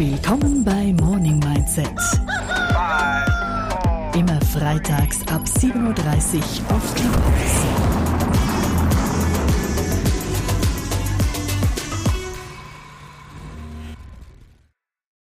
Willkommen bei Morning Mindset. Immer freitags ab 7.30 Uhr auf Clubhouse.